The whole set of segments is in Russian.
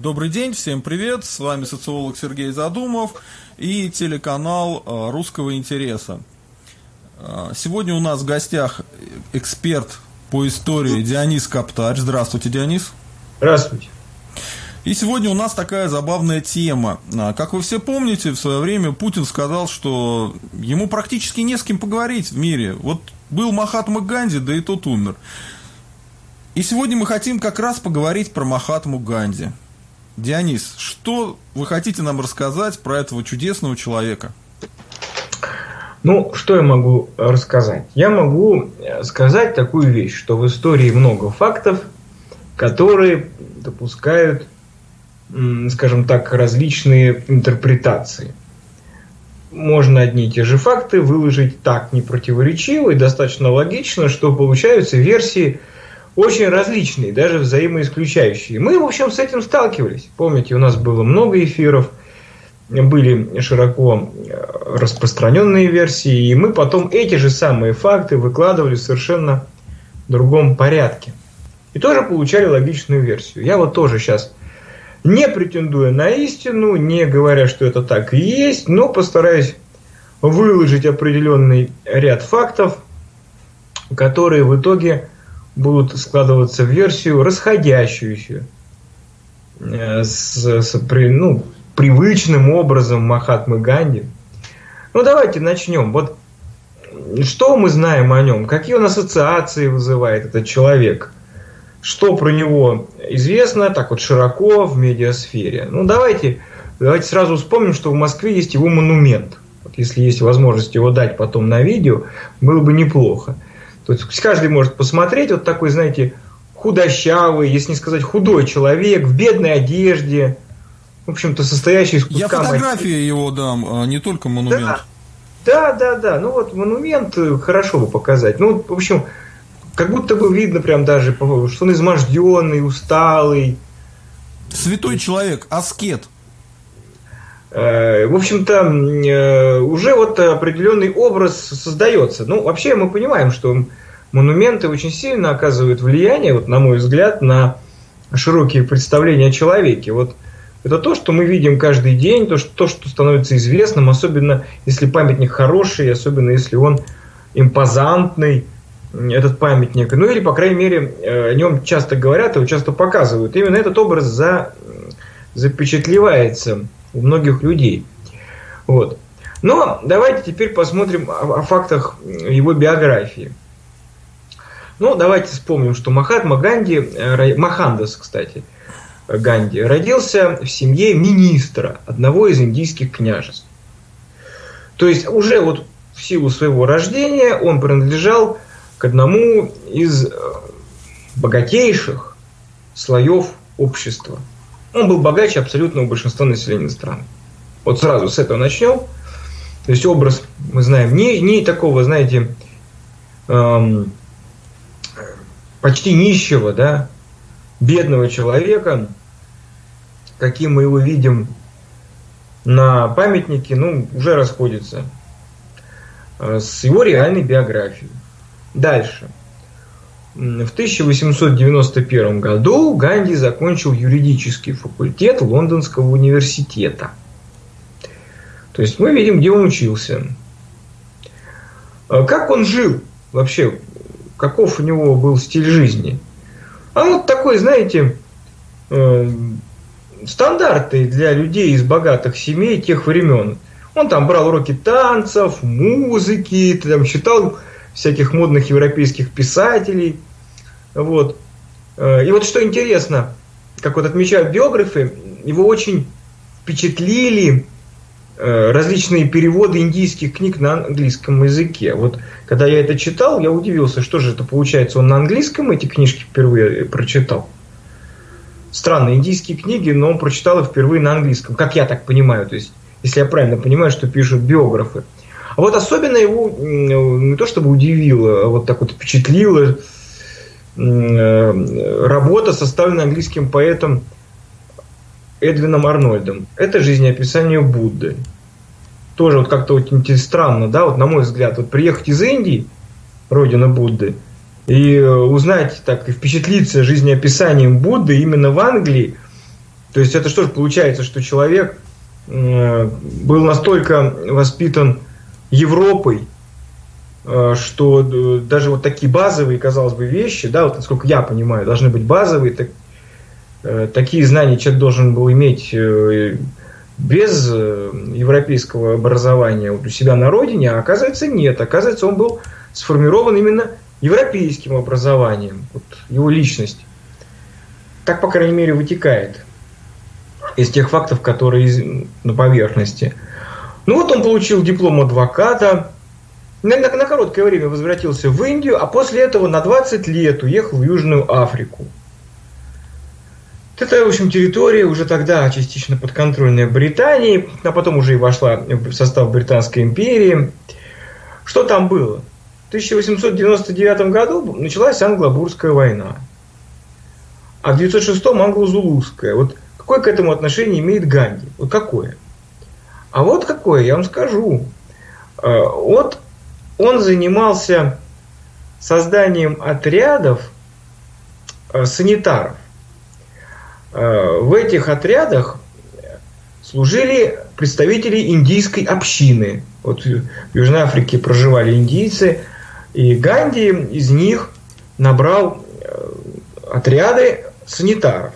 Добрый день, всем привет, с вами социолог Сергей Задумов и телеканал э, русского интереса. Э, сегодня у нас в гостях эксперт по истории Дионис Каптарь. Здравствуйте, Дионис. Здравствуйте. И сегодня у нас такая забавная тема. Э, как вы все помните, в свое время Путин сказал, что ему практически не с кем поговорить в мире. Вот был Махатма Ганди, да и тот умер. И сегодня мы хотим как раз поговорить про Махатму Ганди. Дионис, что вы хотите нам рассказать про этого чудесного человека? Ну, что я могу рассказать? Я могу э, сказать такую вещь, что в истории много фактов, которые допускают, скажем так, различные интерпретации. Можно одни и те же факты выложить так непротиворечиво и достаточно логично, что получаются версии – очень различные, даже взаимоисключающие. Мы, в общем, с этим сталкивались. Помните, у нас было много эфиров, были широко э, распространенные версии, и мы потом эти же самые факты выкладывали в совершенно другом порядке. И тоже получали логичную версию. Я вот тоже сейчас не претендуя на истину, не говоря, что это так и есть, но постараюсь выложить определенный ряд фактов, которые в итоге будут складываться в версию расходящуюся э, с, с при, ну, привычным образом Махатмы Ганди. Ну, давайте начнем. Вот что мы знаем о нем? Какие он ассоциации вызывает этот человек? Что про него известно так вот широко в медиасфере? Ну, давайте, давайте сразу вспомним, что в Москве есть его монумент. Вот если есть возможность его дать потом на видео, было бы неплохо. То есть каждый может посмотреть, вот такой, знаете, худощавый, если не сказать худой человек, в бедной одежде, в общем-то, состоящий из куска... Я фотографии мать... его дам, а не только монумент. Да, да, да, да. Ну вот монумент э, хорошо бы показать. Ну, в общем, как будто бы видно прям даже, что он изможденный, усталый. Святой человек, аскет. Э, в общем-то, э, уже вот определенный образ создается. Ну, вообще мы понимаем, что монументы очень сильно оказывают влияние, вот, на мой взгляд, на широкие представления о человеке. Вот это то, что мы видим каждый день, то, что, то, что становится известным, особенно если памятник хороший, особенно если он импозантный, этот памятник. Ну или, по крайней мере, э, о нем часто говорят, его часто показывают. Именно этот образ за, запечатлевается у многих людей. Вот. Но давайте теперь посмотрим о, о фактах его биографии. Ну, давайте вспомним, что Махатма Ганди, э, Махандас, кстати, Ганди, родился в семье министра одного из индийских княжеств. То есть уже вот в силу своего рождения он принадлежал к одному из э, богатейших слоев общества – он был богаче абсолютного большинства населения страны. Вот сразу с этого начнем. То есть образ, мы знаем, не, не такого, знаете, эм, почти нищего, да, бедного человека, каким мы его видим на памятнике, ну, уже расходится э, с его реальной биографией. Дальше – в 1891 году Ганди закончил юридический факультет Лондонского университета. То есть мы видим, где он учился. А как он жил вообще? Каков у него был стиль жизни? А вот такой, знаете, э, стандартный для людей из богатых семей тех времен. Он там брал уроки танцев, музыки, там читал всяких модных европейских писателей. Вот. Э, и вот что интересно, как вот отмечают биографы, его очень впечатлили э, различные переводы индийских книг на английском языке. Вот когда я это читал, я удивился, что же это получается, он на английском эти книжки впервые прочитал. Странно, индийские книги, но он прочитал их впервые на английском, как я так понимаю, то есть, если я правильно понимаю, что пишут биографы. А вот особенно его не то чтобы удивило, а вот так вот впечатлило э, работа, составленная английским поэтом Эдвином Арнольдом. Это жизнеописание Будды. Тоже вот как-то очень странно, да, вот на мой взгляд, вот приехать из Индии, родина Будды, и узнать так и впечатлиться жизнеописанием Будды именно в Англии, То есть это что же получается, что человек э, был настолько воспитан Европой, э, что э, даже вот такие базовые, казалось бы, вещи, да, вот насколько я понимаю, должны быть базовые, так, э, такие знания человек должен был иметь без европейского образования вот у себя на родине, а оказывается нет. Оказывается, он был сформирован именно европейским образованием, вот его личность. Так, по крайней мере, вытекает из тех фактов, которые на поверхности. Ну вот он получил диплом адвоката, на, на, на короткое время возвратился в Индию, а после этого на 20 лет уехал в Южную Африку. Это, в общем, территория уже тогда частично подконтрольная Британии, а потом уже и вошла в состав Британской империи. Что там было? В 1899 году началась Англо-Бурская война, а в 1906 англо-зулузская. Вот какое к этому отношение имеет Ганди? Вот какое? А вот какое, я вам скажу. А, вот он занимался созданием отрядов а, санитаров. А, в этих отрядах служили представители индийской общины. Вот в Южной Африке проживали индийцы, и Ганди из них набрал отряды санитаров.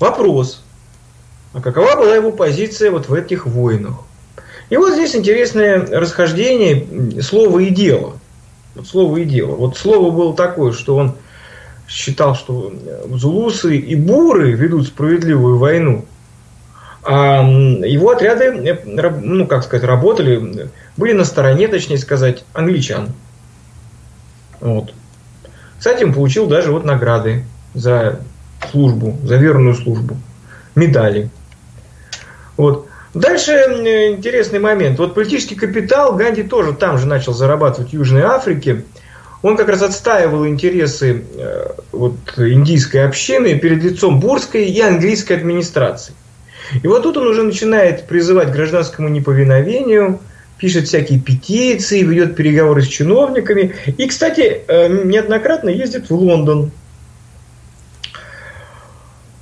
Вопрос, а какова была его позиция вот в этих войнах? И вот здесь интересное расхождение слова и дела. Вот слово и дело. Вот слово было такое, что он считал, что зулусы и буры ведут справедливую войну, а его отряды, ну, как сказать, работали, были на стороне, точнее сказать, англичан. Вот. Кстати, он получил даже вот награды за службу, за верную службу. Медали. Вот. Дальше интересный момент. Вот политический капитал Ганди тоже там же начал зарабатывать в Южной Африке. Он как раз отстаивал интересы э, вот, индийской общины перед лицом бурской и английской администрации. И вот тут он уже начинает призывать к гражданскому неповиновению, пишет всякие петиции, ведет переговоры с чиновниками. И, кстати, э, неоднократно ездит в Лондон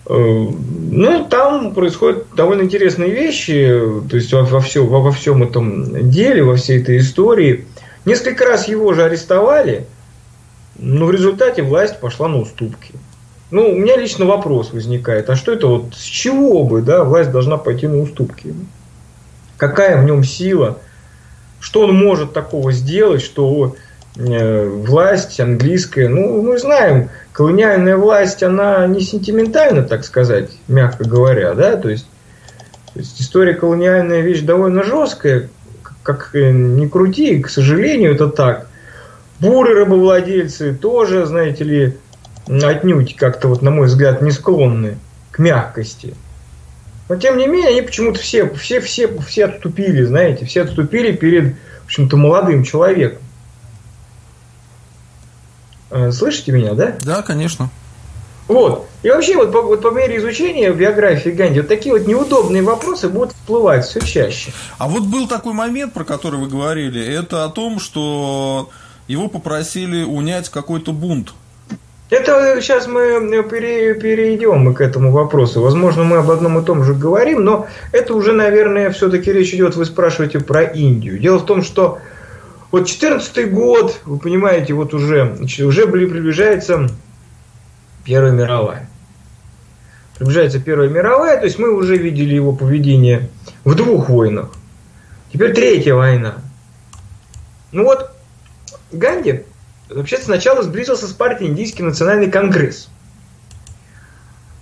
ну, там происходят довольно интересные вещи, то есть во, во, все, во, во всем этом деле, во всей этой истории. Несколько раз его же арестовали, но в результате власть пошла на уступки. Ну, у меня лично вопрос возникает, а что это вот, с чего бы, да, власть должна пойти на уступки? Какая в нем сила? Что он может такого сделать, что Э, власть английская, ну, мы знаем, колониальная власть, она не сентиментальна, так сказать, мягко говоря, да, то есть, то есть история колониальная вещь довольно жесткая, как ни крути, к сожалению, это так. Буры рабовладельцы тоже, знаете ли, отнюдь как-то, вот, на мой взгляд, не склонны к мягкости. Но тем не менее, они почему-то все, все, все, все отступили, знаете, все отступили перед, в общем-то, молодым человеком. Э, слышите меня, да? Да, конечно. Вот. И вообще, вот по, вот по мере изучения биографии Ганди, вот такие вот неудобные вопросы будут всплывать все чаще. А вот был такой момент, про который вы говорили, это о том, что его попросили унять какой-то бунт. Это сейчас мы пере, перейдем к этому вопросу. Возможно, мы об одном и том же говорим, но это уже, наверное, все-таки речь идет, вы спрашиваете про Индию. Дело в том, что вот 14 год, вы понимаете, вот уже, уже приближается Первая мировая. Приближается Первая мировая, то есть мы уже видели его поведение в двух войнах. Теперь третья война. Ну вот, Ганди вообще сначала сблизился с партией Индийский национальный конгресс –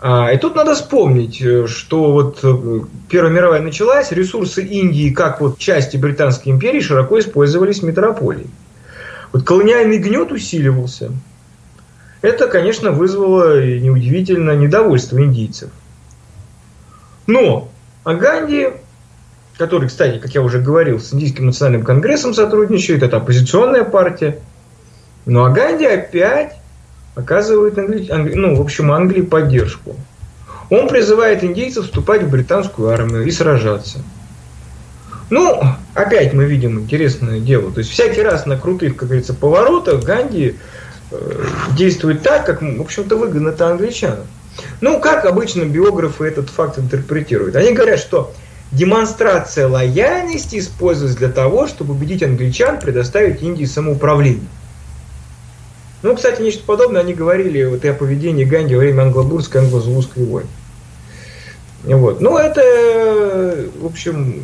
и тут надо вспомнить, э, что вот э, Первая мировая началась, ресурсы Индии, как вот части Британской империи, широко использовались в метрополии. Вот колониальный гнет усиливался. Это, конечно, вызвало неудивительно недовольство индийцев. Но Аганди, который, кстати, как я уже говорил, с Индийским национальным конгрессом сотрудничает, это оппозиционная партия, но Аганди опять оказывает Англи... Англи... ну, в общем, Англии поддержку. Он призывает индейцев вступать в британскую армию и сражаться. Ну, опять мы видим интересное дело. То есть всякий раз на крутых, как говорится, поворотах Ганди э, действует так, как, в общем-то, выгодно это англичанам. Ну, как обычно биографы этот факт интерпретируют? Они говорят, что демонстрация лояльности используется для того, чтобы убедить англичан предоставить Индии самоуправление. Ну, кстати, нечто подобное они говорили вот и о поведении Ганди во время англобурской англо-зулузской войны. Вот. Ну, это, в общем,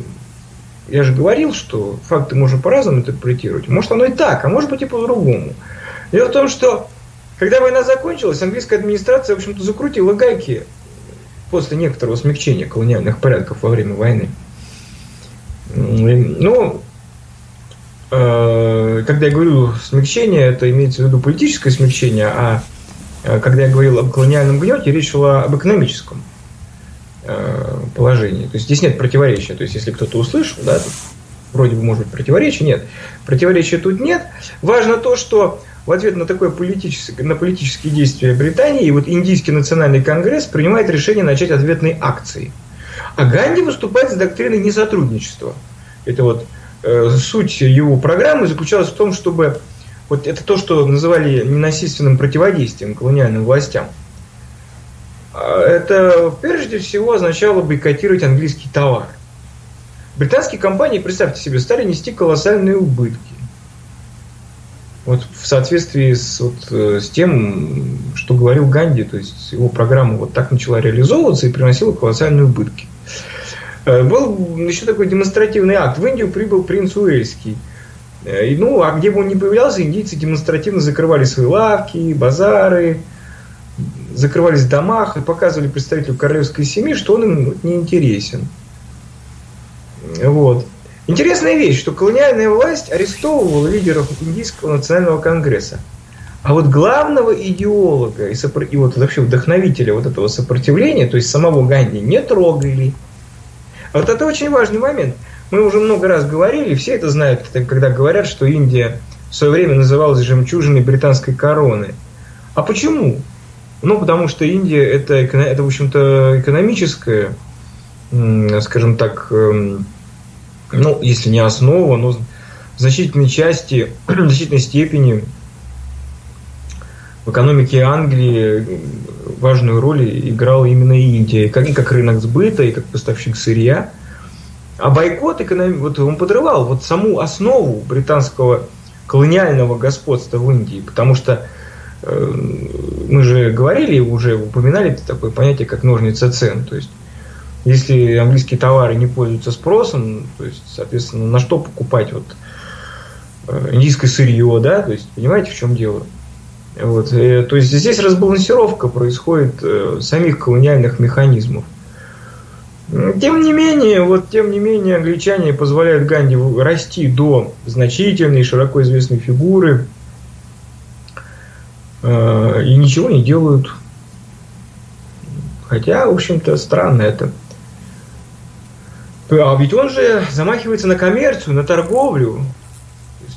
я же говорил, что факты можно по-разному интерпретировать. Может, оно и так, а может быть и по-другому. Дело в том, что когда война закончилась, английская администрация, в общем-то, закрутила гайки после некоторого смягчения колониальных порядков во время войны. Ну, когда я говорю смягчение, это имеется в виду политическое смягчение, а э, когда я говорил об колониальном гнете, речь шла об экономическом э, положении. То есть здесь нет противоречия. То есть если кто-то услышал, да, вроде бы может быть противоречие, нет. Противоречия тут нет. Важно то, что в ответ на такое политическое, на политические действия Британии, вот Индийский национальный конгресс принимает решение начать ответные акции. А Ганди выступает с доктриной несотрудничества. Это вот э, суть его программы заключалась в том, чтобы вот это то, что называли ненасильственным противодействием колониальным властям. А это прежде всего означало бойкотировать английский товар. Британские компании, представьте себе, стали нести колоссальные убытки. Вот в соответствии с, вот, э, с тем, что говорил Ганди, то есть его программа вот так начала реализовываться и приносила колоссальные убытки. Э, был еще такой демонстративный акт. В Индию прибыл принц Уэльский. Э, и, ну, а где бы он ни появлялся, индийцы демонстративно закрывали свои лавки, базары, закрывались в домах и показывали представителю королевской семьи, что он им не интересен. Вот. Интересная вещь, что колониальная власть арестовывала лидеров Индийского национального конгресса. А вот главного идеолога и, сопро... и вот вообще вдохновителя вот этого сопротивления, то есть самого Ганди, не трогали. Вот это очень важный момент. Мы уже много раз говорили, все это знают, когда говорят, что Индия в свое время называлась жемчужиной британской короны. А почему? Ну, потому что Индия это, это в общем-то, экономическая, скажем так, эм, ну, если не основа, но в значительной части, в значительной степени в экономике Англии важную роль играла именно Индия, как, и как рынок сбыта, и как поставщик сырья. А бойкот экономи... вот он подрывал вот саму основу британского колониального господства в Индии, потому что э, мы же говорили, уже упоминали такое понятие, как ножницы цен. То есть если английские товары не пользуются спросом, то есть, соответственно, на что покупать вот э, индийское сырье, да, то есть, понимаете, в чем дело? Вот, и, э, то есть здесь разбалансировка происходит э, самих колониальных механизмов. Тем не менее, вот тем не менее, англичане позволяют Ганди расти до значительной, широко известной фигуры э, и ничего не делают. Хотя, в общем-то, странно это. А ведь он же замахивается на коммерцию, на торговлю.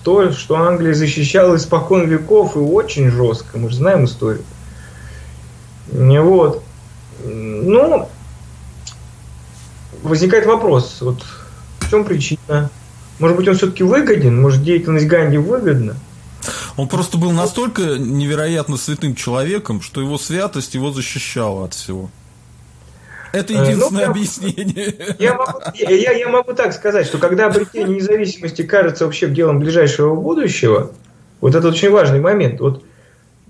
То, что Англия защищала испокон веков и очень жестко. Мы же знаем историю. Вот. Ну, возникает вопрос, вот в чем причина? Может быть, он все-таки выгоден? Может, деятельность Ганди выгодна? Он просто был настолько невероятно святым человеком, что его святость его защищала от всего. Это э, единственное ну, объяснение. Я могу, я, я могу так сказать, что когда обретение независимости кажется вообще делом ближайшего будущего, вот это очень важный момент. Вот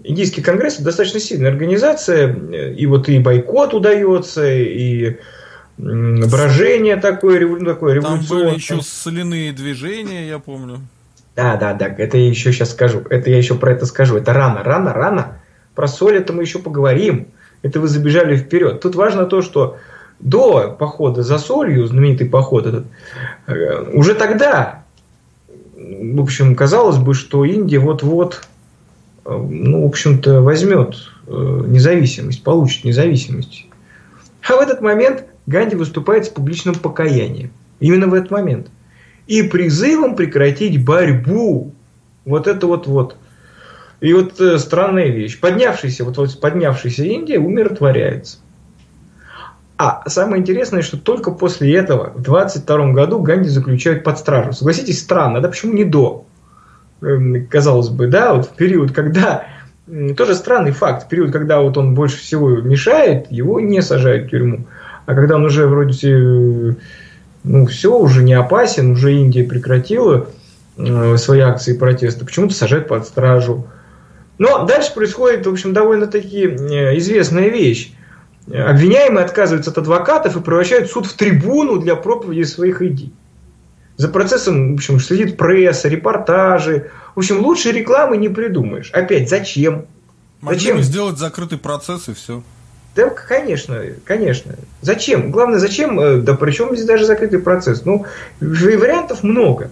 Индийский конгресс достаточно сильная организация, и вот и бойкот удается, и брожение такое, ну, такое Там были еще соляные движения, я помню. Да, да, да, это я еще сейчас скажу. Это я еще про это скажу. Это рано, рано, рано. Про соль это мы еще поговорим это вы забежали вперед. Тут важно то, что до похода за солью, знаменитый поход этот, э, уже тогда, в общем, казалось бы, что Индия вот-вот, э, ну, в общем-то, возьмет э, независимость, получит независимость. А в этот момент Ганди выступает с публичным покаянием. Именно в этот момент. И призывом прекратить борьбу. Вот это вот вот. И вот э, странная вещь. Поднявшийся, вот, вот поднявшаяся Индия умиротворяется. А самое интересное, что только после этого, в 22 году, Ганди заключают под стражу. Согласитесь, странно, да почему не до? Эм, казалось бы, да, вот в период, когда тоже странный факт. В период, когда вот он больше всего мешает, его не сажают в тюрьму. А когда он уже вроде ну, все, уже не опасен, уже Индия прекратила э, свои акции протеста, почему-то сажают под стражу. Но дальше происходит, в общем, довольно-таки э, известная вещь. Обвиняемые отказываются от адвокатов и превращают суд в трибуну для проповеди своих идей. За процессом, в общем, следит пресса, репортажи. В общем, лучше рекламы не придумаешь. Опять, зачем? Могли зачем? сделать закрытый процесс и все. Да, конечно, конечно. Зачем? Главное, зачем? Э, да при чем здесь даже закрытый процесс? Ну, вариантов много.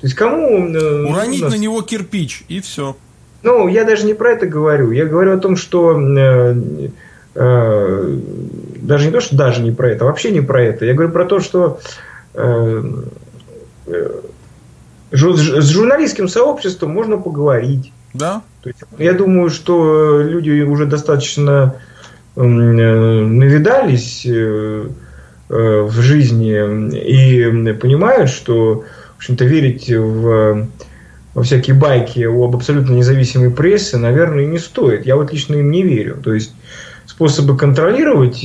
То есть кому... Э, Уронить нас... на него кирпич, и все. Ну, я даже не про это говорю. Я говорю о том, что... Э, э, даже не то, что даже не про это, вообще не про это. Я говорю про то, что э, э, с журналистским сообществом можно поговорить. Да. То есть, я думаю, что люди уже достаточно Э, навидались э, в жизни и понимают, что, в общем-то, верить в, всякие байки об абсолютно независимой прессе, наверное, не стоит. Я вот лично им не верю. То есть способы контролировать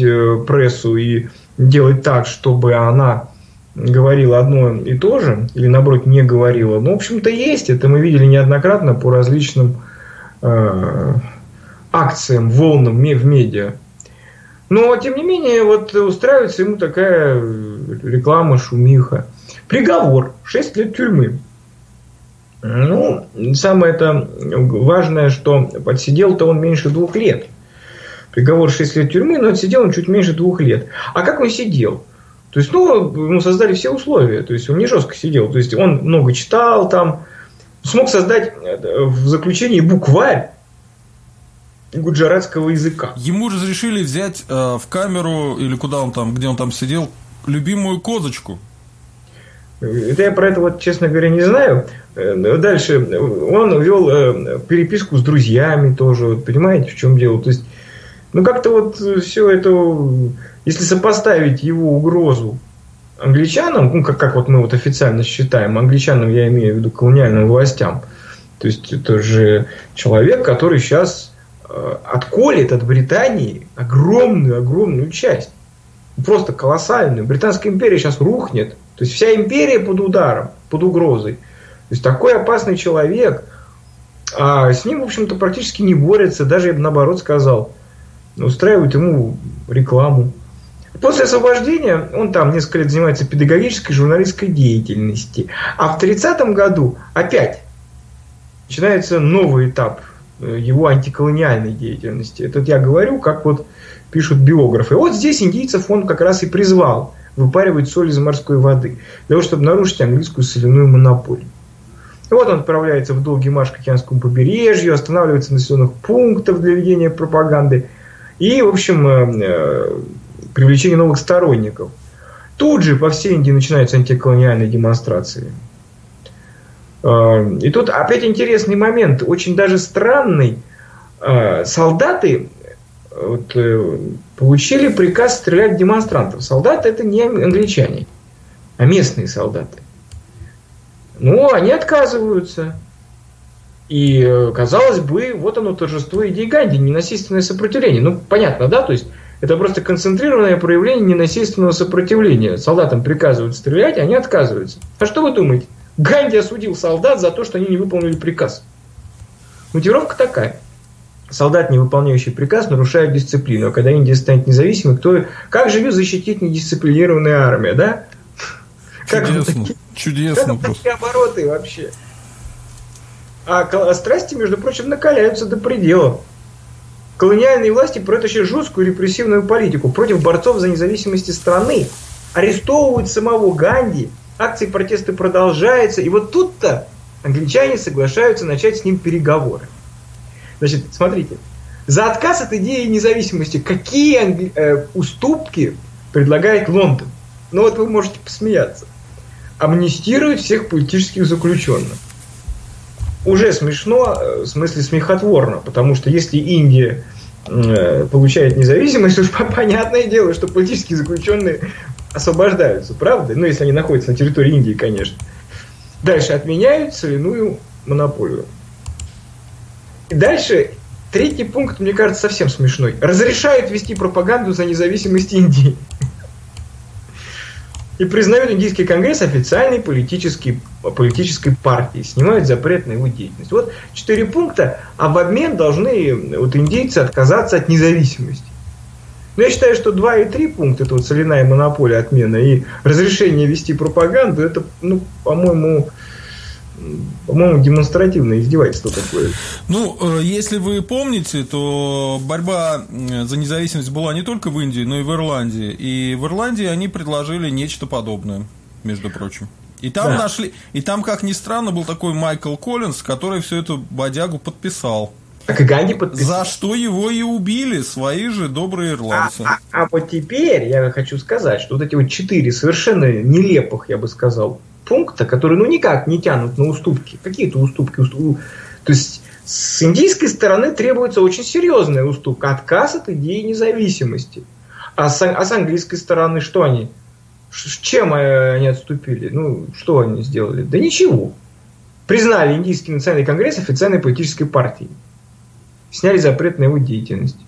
прессу и делать так, чтобы она говорила одно и то же, или наоборот не говорила, ну, в общем-то, есть. Это мы видели неоднократно по различным э, акциям, волнам в медиа. Но, тем не менее, вот устраивается ему такая реклама, шумиха. Приговор. 6 лет тюрьмы. Ну, самое это важное, что подсидел-то он меньше двух лет. Приговор 6 лет тюрьмы, но отсидел он чуть меньше двух лет. А как он сидел? То есть, ну, ему создали все условия. То есть, он не жестко сидел. То есть, он много читал там. Смог создать в заключении букварь гуджаратского языка. Ему разрешили взять э, в камеру, или куда он там, где он там сидел, любимую козочку. Это я про это, вот, честно говоря, не знаю. Э, дальше. Он вел э, переписку с друзьями тоже. Вот, понимаете, в чем дело? То есть, ну, как-то вот все это, если сопоставить его угрозу англичанам, ну, как, как вот мы вот официально считаем, англичанам я имею в виду колониальным властям, то есть это же человек, который сейчас Э, отколет от Британии огромную-огромную часть. Просто колоссальную. Британская империя сейчас рухнет. То есть вся империя под ударом, под угрозой. То есть такой опасный человек, а с ним, в общем-то, практически не борется. Даже я бы наоборот сказал, устраивают ему рекламу. После освобождения он там несколько лет занимается педагогической журналистской деятельностью. А в 30 году опять начинается новый этап Э, его антиколониальной деятельности. Это я говорю, как вот пишут биографы. Вот здесь индийцев он как раз и призвал выпаривать соль из морской воды, для того, чтобы нарушить английскую соляную монополию. Вот он отправляется в долгий марш к океанскому побережью, останавливается на населенных пунктах для ведения пропаганды и, в общем, э, э, привлечение новых сторонников. Тут же по всей Индии начинаются антиколониальные демонстрации. Э, и тут опять интересный момент, очень даже странный. Солдаты вот, э, получили приказ стрелять в демонстрантов. Солдаты это не англичане, а местные солдаты. Ну, они отказываются. И, казалось бы, вот оно торжество идеи Ганди, ненасильственное сопротивление. Ну, понятно, да? То есть, это просто концентрированное проявление ненасильственного сопротивления. Солдатам приказывают стрелять, а они отказываются. А что вы думаете? Ганди осудил солдат за то, что они не выполнили приказ. Мотивировка такая. Солдат, не выполняющий приказ, нарушает дисциплину. А когда Индия станет независимой, кто, как же ее защитить недисциплинированная армия, да? Чудесно. Как, Чудесно. Как такие обороты вообще? А страсти, между прочим, накаляются до предела. Колониальные власти протащат жесткую репрессивную политику против борцов за независимость страны. Арестовывают самого Ганди – акции протеста продолжаются, и вот тут-то англичане соглашаются начать с ним переговоры. Значит, смотрите, за отказ от идеи независимости какие э, уступки предлагает Лондон? Ну вот вы можете посмеяться. Амнистирует всех политических заключенных. Уже смешно, э, в смысле смехотворно, потому что если Индия э, получает независимость, уж понятное дело, что политические заключенные освобождаются, правда? Ну, если они находятся на территории Индии, конечно. Дальше отменяют соляную монополию. И дальше третий пункт, мне кажется, совсем смешной. Разрешают вести пропаганду за независимость Индии. И признают Индийский конгресс официальной политической, политической партией. Снимают запрет на его деятельность. Вот четыре пункта, а в обмен должны вот, индейцы отказаться от независимости. Но я считаю, что два и три пункта, это вот соляная монополия отмена и разрешение вести пропаганду, это, ну, по-моему, по-моему, демонстративное издевательство такое. Ну, э, если вы помните, то борьба за независимость была не только в Индии, но и в Ирландии. И в Ирландии они предложили нечто подобное, между прочим. И там да. нашли, и там, как ни странно, был такой Майкл Коллинз, который всю эту бодягу подписал. Так и Ганди подписал. За что его и убили свои же добрые ирландцы. А, а, а вот теперь я хочу сказать, что вот эти вот четыре совершенно нелепых, я бы сказал, пункта, которые ну никак не тянут на уступки. Какие-то уступки. То есть с индийской стороны требуется очень серьезная уступка. Отказ от идеи независимости. А с, а с английской стороны что они? Чем они отступили? Ну, что они сделали? Да ничего. Признали Индийский национальный конгресс официальной политической партией. Сняли запрет на его деятельность.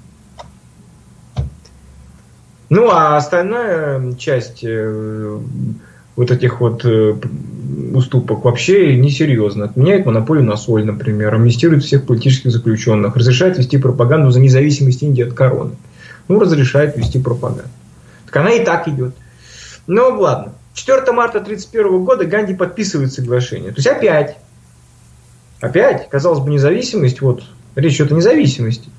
Ну, а остальная часть э, вот этих вот э, уступок вообще несерьезно. Отменяет монополию на соль, например, амнистирует всех политических заключенных, разрешает вести пропаганду за независимость Индии от короны. Ну, разрешает вести пропаганду. Так она и так идет. Ну, ладно. 4 марта 1931 года Ганди подписывает соглашение. То есть опять, опять, казалось бы, независимость, вот, речь идет о независимости.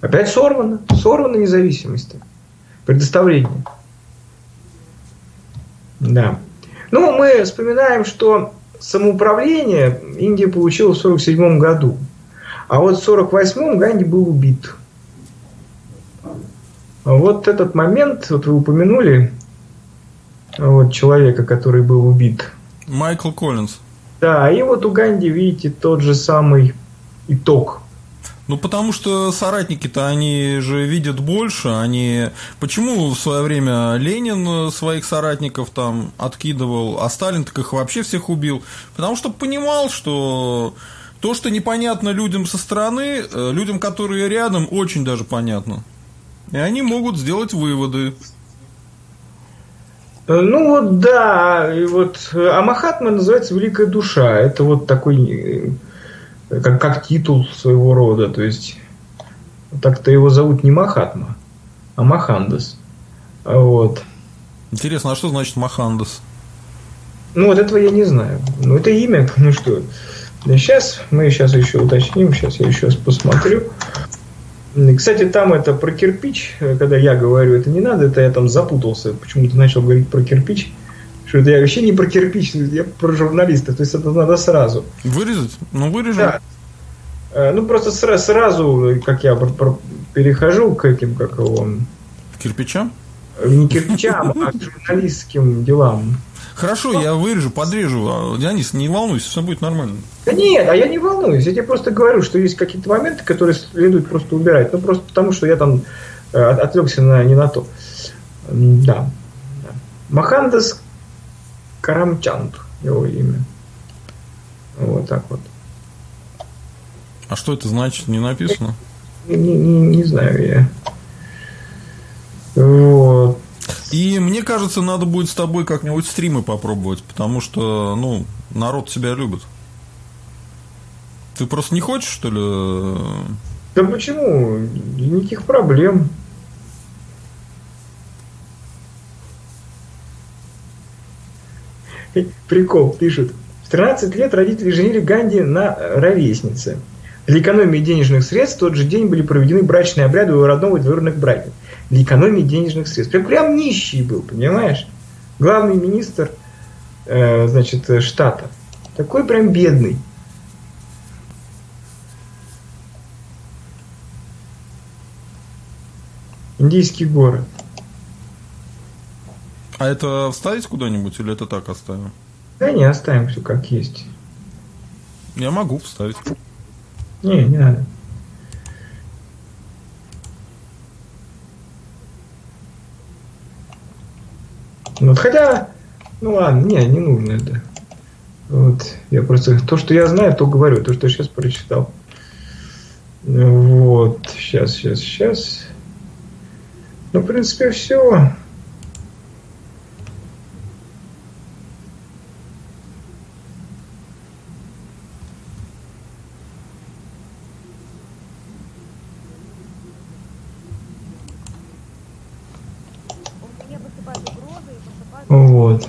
Опять сорвана, сорвана независимость. Предоставление. Да. Ну, мы вспоминаем, что самоуправление Индия получила в 1947 году. А вот в 1948 Ганди был убит. Вот этот момент, вот вы упомянули, вот человека, который был убит. Майкл Коллинз. Да, и вот у Ганди, видите, тот же самый итог ну, потому что соратники-то, они же видят больше, они... Почему в свое время Ленин своих соратников там откидывал, а Сталин так их вообще всех убил? Потому что понимал, что то, что непонятно людям со стороны, э, людям, которые рядом, очень даже понятно. И они могут сделать выводы. Э, ну вот да, и вот, а Махатма называется Великая Душа. Это вот такой э, как, как титул своего рода. То есть так-то его зовут не Махатма, а Махандас. Вот. Интересно, а что значит Махандас? Ну, вот этого я не знаю. Ну, это имя, ну что. Сейчас, мы сейчас еще уточним, сейчас я еще раз посмотрю. Кстати, там это про кирпич, когда я говорю, это не надо, это я там запутался, почему-то начал говорить про кирпич. Что это я вообще не про кирпич, я про журналистов. То есть это надо сразу. Вырезать? Ну, вырежем. Да. Э, ну, просто сразу, как я перехожу к этим, как его... Кирпичам? Э, не кирпичам, а к журналистским делам. Хорошо, я вырежу, подрежу. А, Дионис, не волнуйся, все будет нормально. Да нет, а я не волнуюсь. Я тебе просто говорю, что есть какие-то моменты, которые следует просто убирать. Ну, просто потому, что я там э, отвлекся на, не на то. Да. Махандас Карамчанд, его имя. Вот так вот. А что это значит? Не написано? Не, не, не, не знаю я. Вот. И мне кажется, надо будет с тобой как-нибудь стримы попробовать, потому что, ну, народ тебя любит. Ты просто не хочешь, что ли? Да почему? Никаких проблем. Прикол, пишет. В 13 лет родители женили Ганди на ровеснице. Для экономии денежных средств в тот же день были проведены брачные обряды у родного и двоюродных братьев. Для экономии денежных средств. Прям, прям нищий был, понимаешь? Главный министр э, значит, штата. Такой прям бедный. Индийский город. А это вставить куда-нибудь или это так оставим? Да не, оставим все как есть. Я могу вставить. Не, не надо. Вот, хотя, ну ладно, не, не нужно это. Вот, я просто, то, что я знаю, то говорю, то, что я сейчас прочитал. Вот, сейчас, сейчас, сейчас. Ну, в принципе, все. Вот.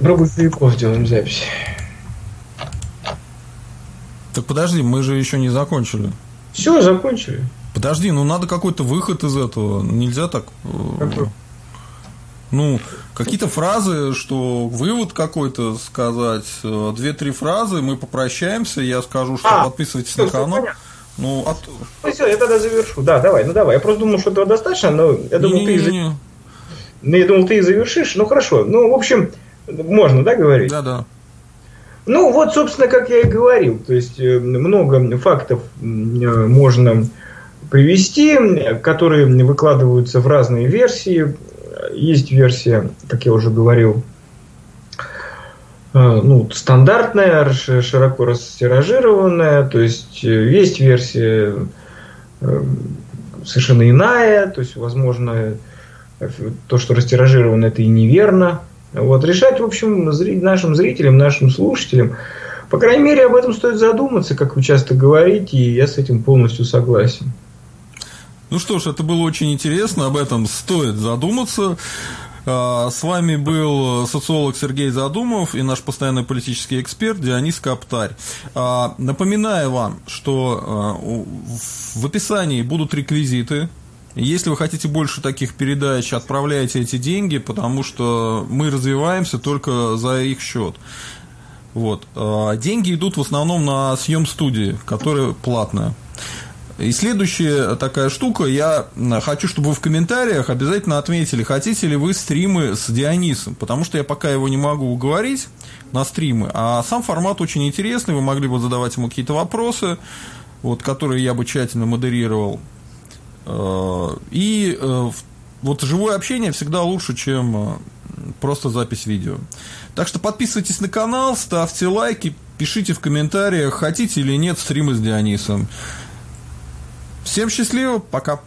про боевиков сделаем запись. Так подожди, мы же еще не закончили. Все, закончили. Подожди, ну надо какой-то выход из этого. Нельзя так. Э, Какой? Ну, какие-то фразы, что вывод какой-то сказать, э, две-три фразы, мы попрощаемся, я скажу, что а, подписывайтесь все, на канал. Ну, от... ну, все, я тогда завершу. Да, давай, ну давай. Я просто думал, что этого достаточно, но я думал, не, ты не, не. Ну, я думал, ты и завершишь. Ну хорошо. Ну, в общем, можно, да, говорить? Да, да. Ну, вот, собственно, как я и говорил. То есть э, много фактов можно привести, которые выкладываются в разные версии. Есть версия, как я уже говорил, э, ну, стандартная, широко растиражированная, то есть э, есть версия э, совершенно иная, то есть, возможно, то, что растиражировано, это и неверно. Вот, решать, в общем, нашим зрителям, нашим слушателям, по крайней мере, об этом стоит задуматься, как вы часто говорите, и я с этим полностью согласен. Ну что ж, это было очень интересно, об этом стоит задуматься. А, с вами был социолог Сергей Задумов и наш постоянный политический эксперт Дионис Каптарь. А, напоминаю вам, что а, в описании будут реквизиты. Если вы хотите больше таких передач, отправляйте эти деньги, потому что мы развиваемся только за их счет. Вот. Деньги идут в основном на съем студии, которая платная. И следующая такая штука, я хочу, чтобы вы в комментариях обязательно отметили, хотите ли вы стримы с Дионисом, потому что я пока его не могу уговорить на стримы, а сам формат очень интересный, вы могли бы задавать ему какие-то вопросы, вот, которые я бы тщательно модерировал. Э, и э, вот живое общение всегда лучше, чем э, просто запись видео. Так что подписывайтесь на канал, ставьте лайки, пишите в комментариях, хотите или нет стримы с Дионисом. Всем счастливо, пока.